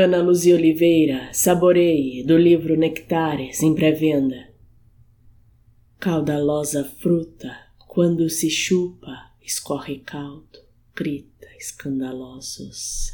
Ana Luzia Oliveira, saboreie do livro Nectares em pré-venda. Caudalosa fruta, quando se chupa, escorre caldo, grita escandalosos.